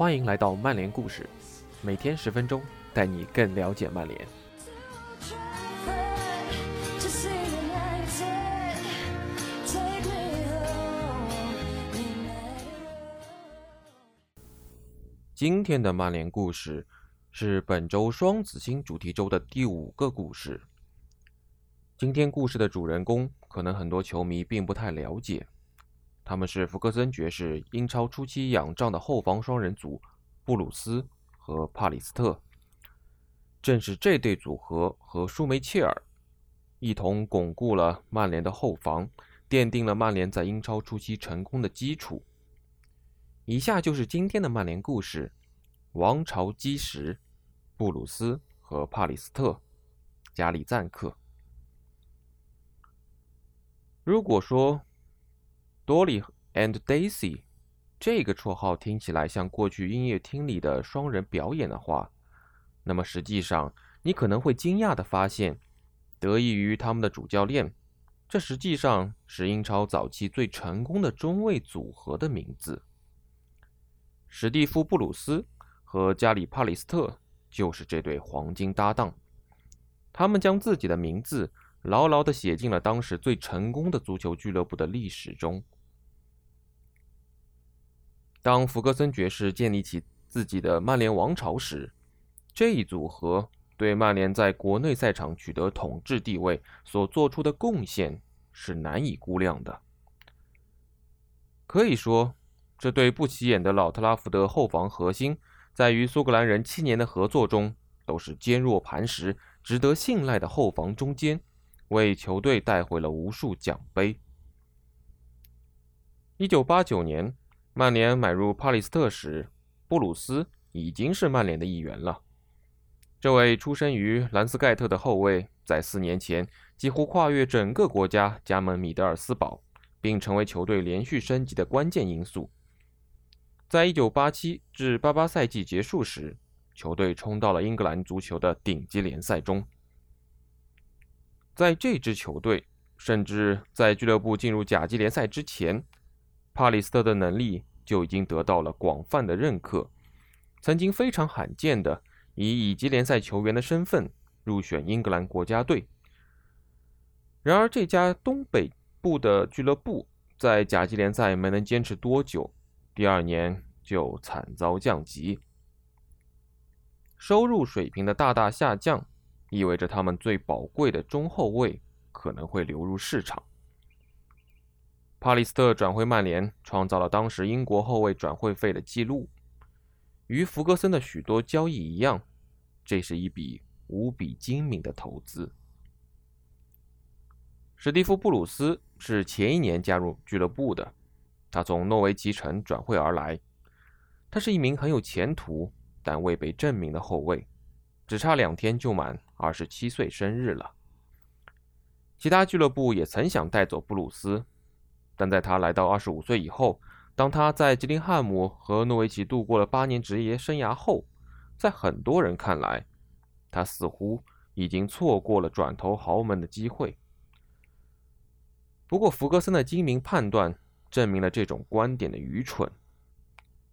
欢迎来到曼联故事，每天十分钟，带你更了解曼联。今天的曼联故事是本周双子星主题周的第五个故事。今天故事的主人公，可能很多球迷并不太了解。他们是福克森爵士英超初期仰仗的后防双人组布鲁斯和帕里斯特。正是这对组合和舒梅切尔一同巩固了曼联的后防，奠定了曼联在英超初期成功的基础。以下就是今天的曼联故事：王朝基石，布鲁斯和帕里斯特，加里赞克。如果说 Dolly and Daisy 这个绰号听起来像过去音乐厅里的双人表演的话，那么实际上你可能会惊讶地发现，得益于他们的主教练，这实际上是英超早期最成功的中卫组合的名字。史蒂夫·布鲁斯和加里·帕里斯特就是这对黄金搭档，他们将自己的名字牢牢地写进了当时最成功的足球俱乐部的历史中。当福格森爵士建立起自己的曼联王朝时，这一组合对曼联在国内赛场取得统治地位所做出的贡献是难以估量的。可以说，这对不起眼的老特拉福德后防核心，在与苏格兰人七年的合作中，都是坚若磐石、值得信赖的后防中坚，为球队带回了无数奖杯。一九八九年，曼联买入帕里斯特时，布鲁斯已经是曼联的一员了。这位出生于兰斯盖特的后卫，在四年前几乎跨越整个国家加盟米德尔斯堡，并成为球队连续升级的关键因素。在一九八七至八八赛季结束时，球队冲到了英格兰足球的顶级联赛中。在这支球队，甚至在俱乐部进入甲级联赛之前，帕里斯特的能力就已经得到了广泛的认可。曾经非常罕见的以乙级联赛球员的身份入选英格兰国家队。然而，这家东北部的俱乐部在甲级联赛没能坚持多久。第二年就惨遭降级，收入水平的大大下降，意味着他们最宝贵的中后卫可能会流入市场。帕里斯特转会曼联，创造了当时英国后卫转会费的记录。与福格森的许多交易一样，这是一笔无比精明的投资。史蒂夫·布鲁斯是前一年加入俱乐部的。他从诺维奇城转会而来，他是一名很有前途但未被证明的后卫，只差两天就满二十七岁生日了。其他俱乐部也曾想带走布鲁斯，但在他来到二十五岁以后，当他在吉林汉姆和诺维奇度过了八年职业生涯后，在很多人看来，他似乎已经错过了转投豪门的机会。不过，福格森的精明判断。证明了这种观点的愚蠢。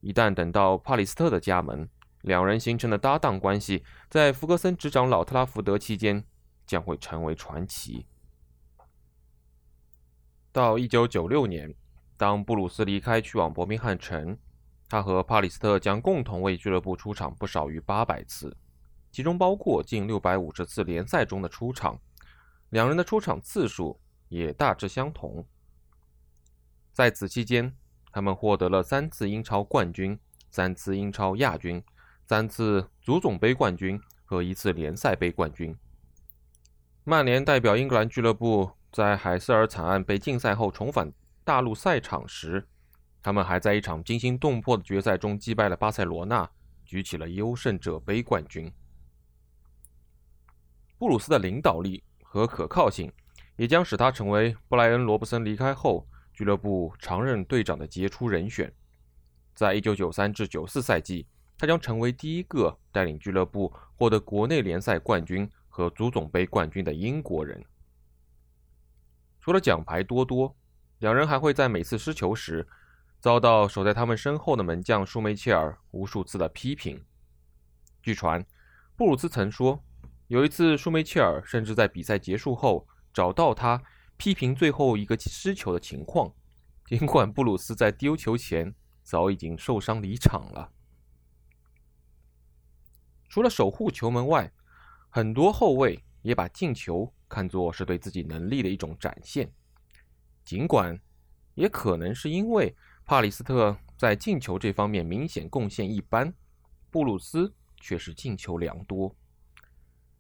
一旦等到帕里斯特的加盟，两人形成的搭档关系，在福格森执掌老特拉福德期间将会成为传奇。到一九九六年，当布鲁斯离开去往伯明翰城，他和帕里斯特将共同为俱乐部出场不少于八百次，其中包括近六百五十次联赛中的出场。两人的出场次数也大致相同。在此期间，他们获得了三次英超冠军、三次英超亚军、三次足总杯冠军和一次联赛杯冠军。曼联代表英格兰俱乐部在海瑟尔惨案被禁赛后重返大陆赛场时，他们还在一场惊心动魄的决赛中击败了巴塞罗那，举起了优胜者杯冠军。布鲁斯的领导力和可靠性，也将使他成为布莱恩·罗伯森离开后。俱乐部常任队长的杰出人选，在一九九三至九四赛季，他将成为第一个带领俱乐部获得国内联赛冠军和足总杯冠军的英国人。除了奖牌多多，两人还会在每次失球时遭到守在他们身后的门将舒梅切尔无数次的批评。据传，布鲁斯曾说，有一次舒梅切尔甚至在比赛结束后找到他，批评最后一个失球的情况，尽管布鲁斯在丢球前早已经受伤离场了。除了守护球门外，很多后卫也把进球看作是对自己能力的一种展现，尽管也可能是因为帕里斯特在进球这方面明显贡献一般，布鲁斯却是进球良多。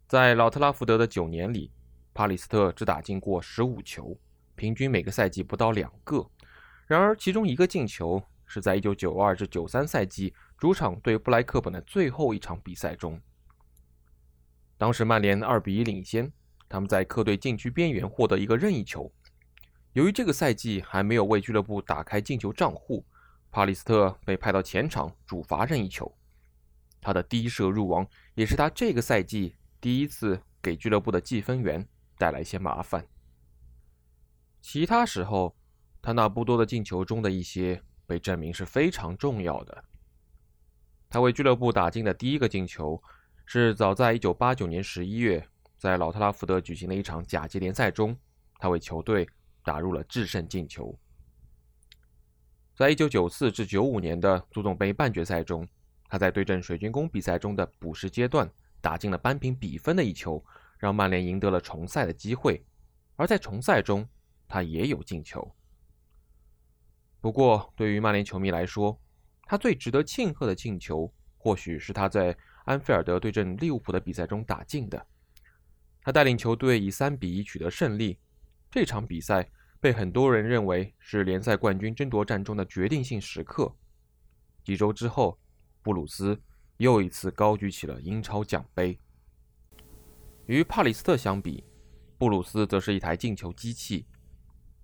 在老特拉福德的九年里，帕里斯特只打进过十五球，平均每个赛季不到两个。然而，其中一个进球是在一九九二至九三赛季主场对布莱克本的最后一场比赛中。当时曼联二比一领先，他们在客队禁区边缘获得一个任意球。由于这个赛季还没有为俱乐部打开进球账户，帕里斯特被派到前场主罚任意球。他的第一射入网，也是他这个赛季第一次给俱乐部的计分员带来一些麻烦。其他时候，他那不多的进球中的一些被证明是非常重要的。他为俱乐部打进的第一个进球。是早在1989年11月，在老特拉福德举行的一场甲级联赛中，他为球队打入了制胜进球。在1994至95年的足总杯半决赛中，他在对阵水晶宫比赛中的补时阶段打进了扳平比分的一球，让曼联赢得了重赛的机会。而在重赛中，他也有进球。不过，对于曼联球迷来说，他最值得庆贺的进球，或许是他在。安菲尔德对阵利物浦的比赛中打进的，他带领球队以三比一取得胜利。这场比赛被很多人认为是联赛冠军争夺战中的决定性时刻。几周之后，布鲁斯又一次高举起了英超奖杯。与帕里斯特相比，布鲁斯则是一台进球机器。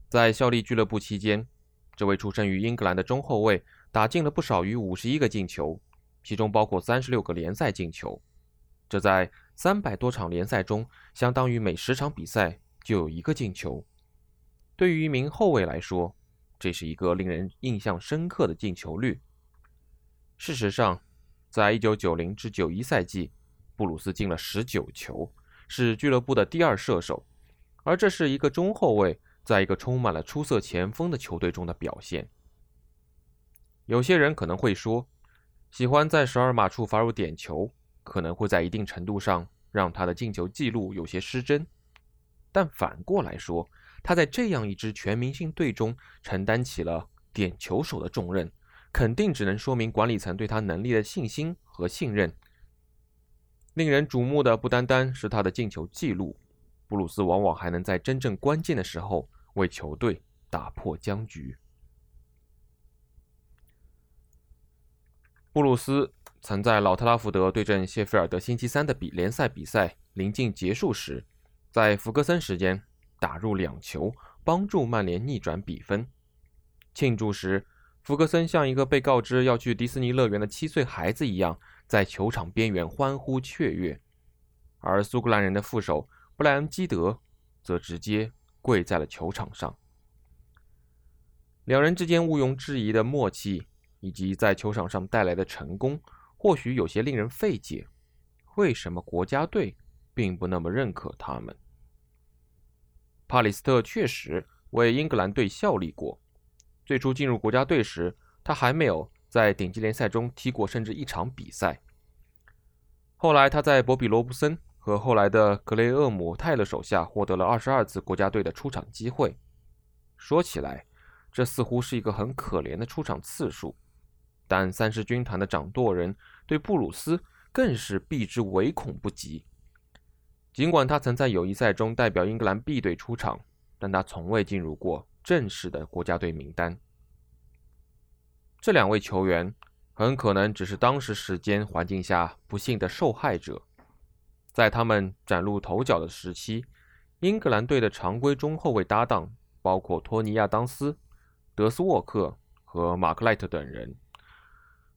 在效力俱乐部期间，这位出生于英格兰的中后卫打进了不少于五十一个进球。其中包括三十六个联赛进球，这在三百多场联赛中，相当于每十场比赛就有一个进球。对于一名后卫来说，这是一个令人印象深刻的进球率。事实上，在一九九零至九一赛季，布鲁斯进了十九球，是俱乐部的第二射手，而这是一个中后卫在一个充满了出色前锋的球队中的表现。有些人可能会说。喜欢在十二码处罚入点球，可能会在一定程度上让他的进球记录有些失真。但反过来说，他在这样一支全明星队中承担起了点球手的重任，肯定只能说明管理层对他能力的信心和信任。令人瞩目的不单单是他的进球记录，布鲁斯往往还能在真正关键的时候为球队打破僵局。布鲁斯曾在老特拉福德对阵谢菲尔德星期三的比联赛比赛临近结束时，在福格森时间打入两球，帮助曼联逆转比分。庆祝时，福格森像一个被告知要去迪士尼乐园的七岁孩子一样，在球场边缘欢呼雀跃，而苏格兰人的副手布莱恩基德则直接跪在了球场上。两人之间毋庸置疑的默契。以及在球场上带来的成功，或许有些令人费解。为什么国家队并不那么认可他们？帕里斯特确实为英格兰队效力过。最初进入国家队时，他还没有在顶级联赛中踢过甚至一场比赛。后来他在博比·罗布森和后来的格雷厄姆·泰勒手下获得了二十二次国家队的出场机会。说起来，这似乎是一个很可怜的出场次数。但三狮军团的掌舵人对布鲁斯更是避之唯恐不及。尽管他曾在友谊赛中代表英格兰 B 队出场，但他从未进入过正式的国家队名单。这两位球员很可能只是当时时间环境下不幸的受害者。在他们崭露头角的时期，英格兰队的常规中后卫搭档包括托尼·亚当斯、德斯沃克和马克莱特等人。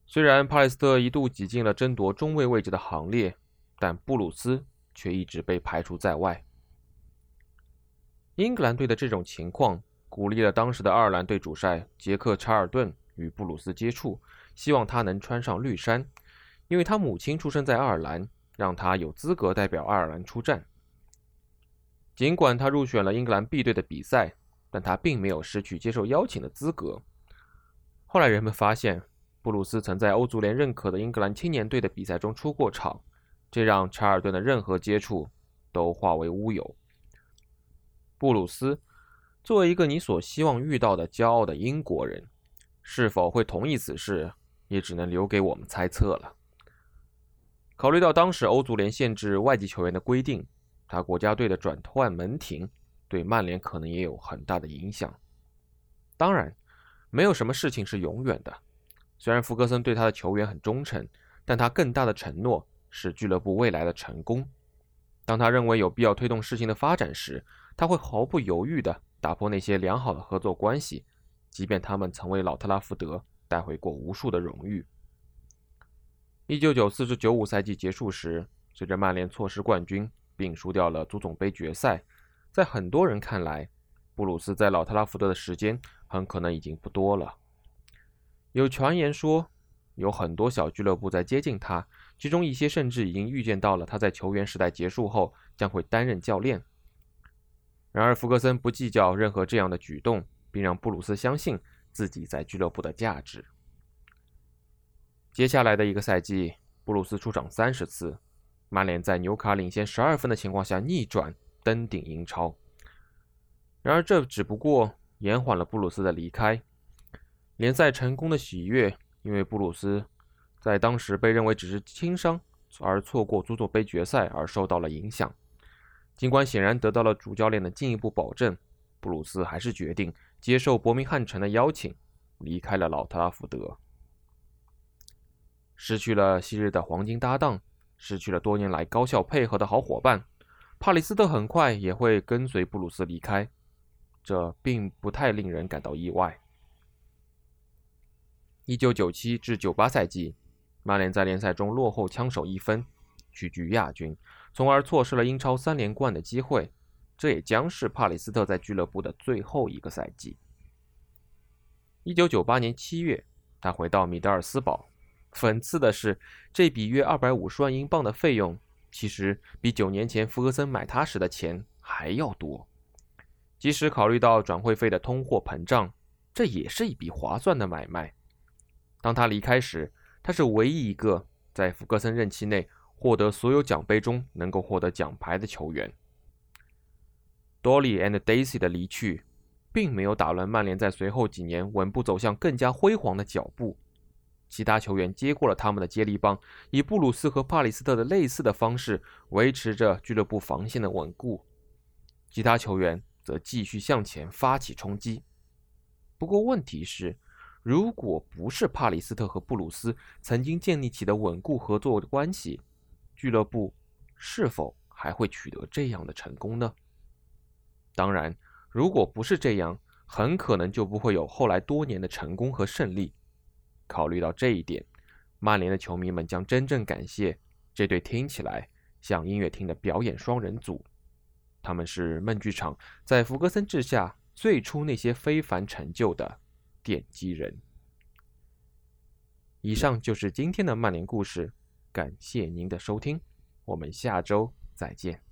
虽然帕里斯特一度挤进了争夺中卫位置的行列，但布鲁斯却一直被排除在外。英格兰队的这种情况鼓励了当时的爱尔兰队主帅杰克·查尔顿与布鲁斯接触，希望他能穿上绿衫，因为他母亲出生在爱尔兰，让他有资格代表爱尔兰出战。尽管他入选了英格兰 B 队的比赛，但他并没有失去接受邀请的资格。后来人们发现，布鲁斯曾在欧足联认可的英格兰青年队的比赛中出过场，这让查尔顿的任何接触都化为乌有。布鲁斯作为一个你所希望遇到的骄傲的英国人，是否会同意此事，也只能留给我们猜测了。考虑到当时欧足联限制外籍球员的规定。他国家队的转换门庭对曼联可能也有很大的影响。当然，没有什么事情是永远的。虽然福格森对他的球员很忠诚，但他更大的承诺是俱乐部未来的成功。当他认为有必要推动事情的发展时，他会毫不犹豫地打破那些良好的合作关系，即便他们曾为老特拉福德带回过无数的荣誉。一九九四至九五赛季结束时，随着曼联错失冠军。并输掉了足总杯决赛，在很多人看来，布鲁斯在老特拉福德的时间很可能已经不多了。有传言说，有很多小俱乐部在接近他，其中一些甚至已经预见到了他在球员时代结束后将会担任教练。然而，福格森不计较任何这样的举动，并让布鲁斯相信自己在俱乐部的价值。接下来的一个赛季，布鲁斯出场三十次。曼联在纽卡领先十二分的情况下逆转登顶英超，然而这只不过延缓了布鲁斯的离开。联赛成功的喜悦，因为布鲁斯在当时被认为只是轻伤而错过足总杯决赛而受到了影响。尽管显然得到了主教练的进一步保证，布鲁斯还是决定接受伯明翰城的邀请，离开了老特拉福德。失去了昔日的黄金搭档。失去了多年来高效配合的好伙伴，帕里斯特很快也会跟随布鲁斯离开，这并不太令人感到意外。一九九七至九八赛季，曼联在联赛中落后枪手一分，屈居亚军，从而错失了英超三连冠的机会。这也将是帕里斯特在俱乐部的最后一个赛季。一九九八年七月，他回到米德尔斯堡。讽刺的是，这笔约二百五十万英镑的费用，其实比九年前福格森买他时的钱还要多。即使考虑到转会费的通货膨胀，这也是一笔划算的买卖。当他离开时，他是唯一一个在福格森任期内获得所有奖杯中能够获得奖牌的球员。Dolly and Daisy 的离去，并没有打乱曼联在随后几年稳步走向更加辉煌的脚步。其他球员接过了他们的接力棒，以布鲁斯和帕里斯特的类似的方式维持着俱乐部防线的稳固。其他球员则继续向前发起冲击。不过，问题是，如果不是帕里斯特和布鲁斯曾经建立起的稳固合作关系，俱乐部是否还会取得这样的成功呢？当然，如果不是这样，很可能就不会有后来多年的成功和胜利。考虑到这一点，曼联的球迷们将真正感谢这对听起来像音乐厅的表演双人组。他们是梦剧场在福格森治下最初那些非凡成就的奠基人。以上就是今天的曼联故事，感谢您的收听，我们下周再见。